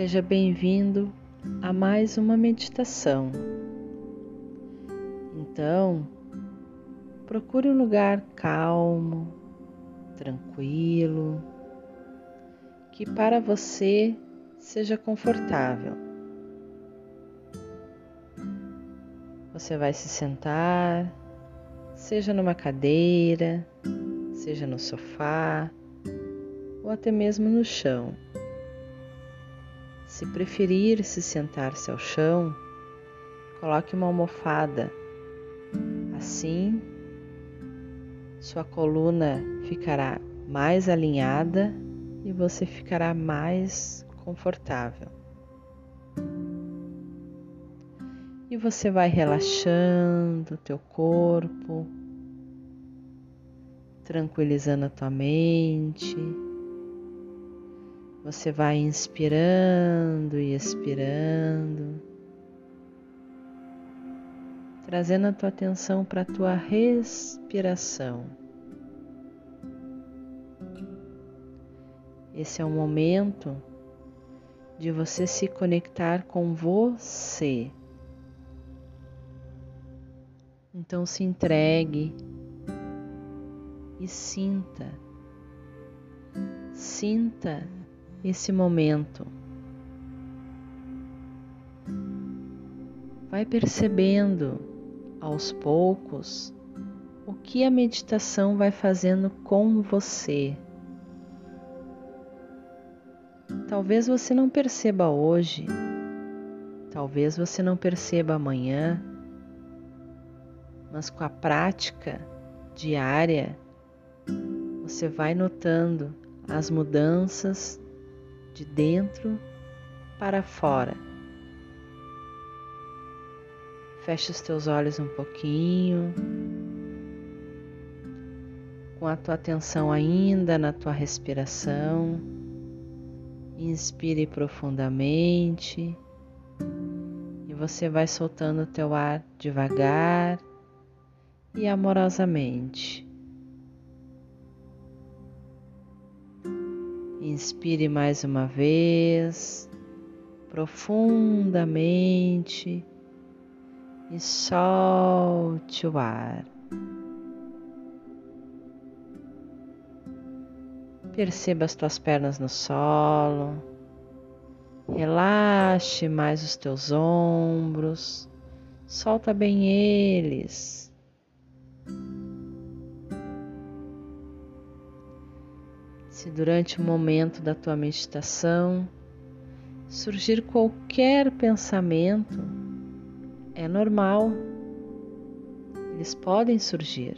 Seja bem-vindo a mais uma meditação. Então, procure um lugar calmo, tranquilo, que para você seja confortável. Você vai se sentar, seja numa cadeira, seja no sofá ou até mesmo no chão. Se preferir se sentar-se ao chão, coloque uma almofada. Assim, sua coluna ficará mais alinhada e você ficará mais confortável. E você vai relaxando o teu corpo, tranquilizando a tua mente. Você vai inspirando e expirando, trazendo a tua atenção para a tua respiração. Esse é o momento de você se conectar com você. Então se entregue e sinta, sinta esse momento. Vai percebendo aos poucos o que a meditação vai fazendo com você. Talvez você não perceba hoje, talvez você não perceba amanhã, mas com a prática diária você vai notando as mudanças de dentro para fora. Feche os teus olhos um pouquinho, com a tua atenção ainda na tua respiração. Inspire profundamente e você vai soltando o teu ar devagar e amorosamente. Inspire mais uma vez, profundamente e solte o ar. Perceba as tuas pernas no solo, relaxe mais os teus ombros, solta bem eles. Se durante o momento da tua meditação surgir qualquer pensamento, é normal, eles podem surgir.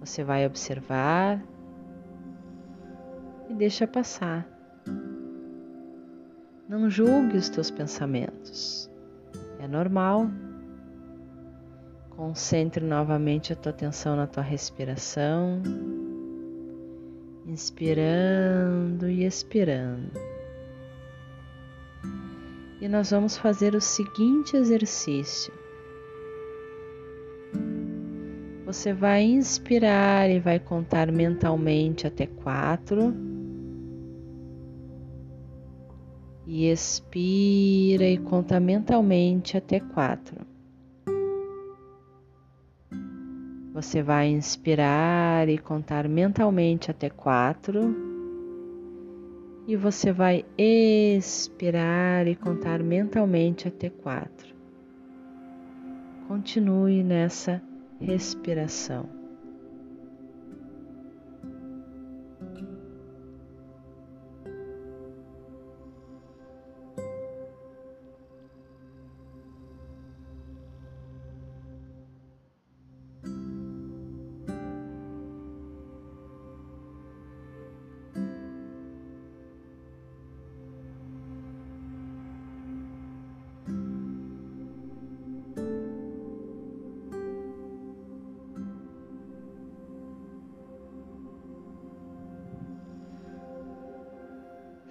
Você vai observar e deixa passar. Não julgue os teus pensamentos, é normal. Concentre novamente a tua atenção na tua respiração inspirando e expirando. E nós vamos fazer o seguinte exercício. Você vai inspirar e vai contar mentalmente até quatro. E expira e conta mentalmente até quatro. Você vai inspirar e contar mentalmente até quatro. E você vai expirar e contar mentalmente até quatro. Continue nessa respiração.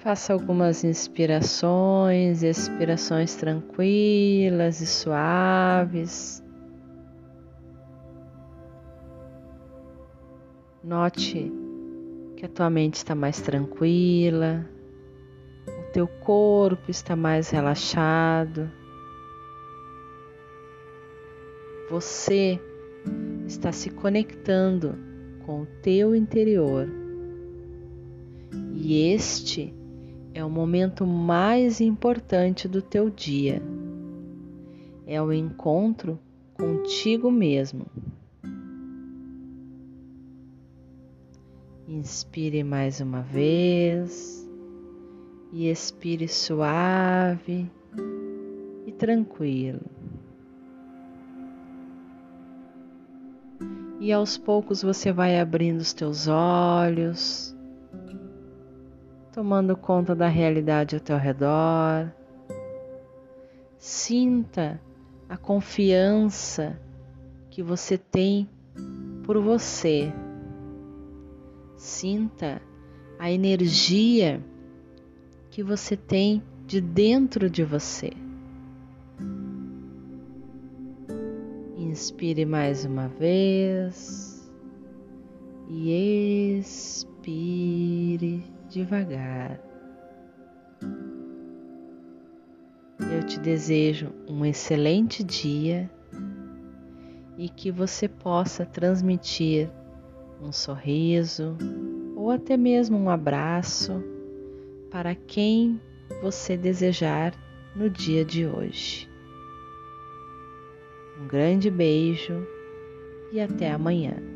Faça algumas inspirações, expirações tranquilas e suaves. Note que a tua mente está mais tranquila, o teu corpo está mais relaxado. Você está se conectando com o teu interior. E este é o momento mais importante do teu dia. É o encontro contigo mesmo. Inspire mais uma vez e expire suave e tranquilo. E aos poucos você vai abrindo os teus olhos, tomando conta da realidade ao teu redor. Sinta a confiança que você tem por você. Sinta a energia que você tem de dentro de você. Inspire mais uma vez e expire devagar. Eu te desejo um excelente dia e que você possa transmitir um sorriso ou até mesmo um abraço para quem você desejar no dia de hoje. Um grande beijo e até amanhã.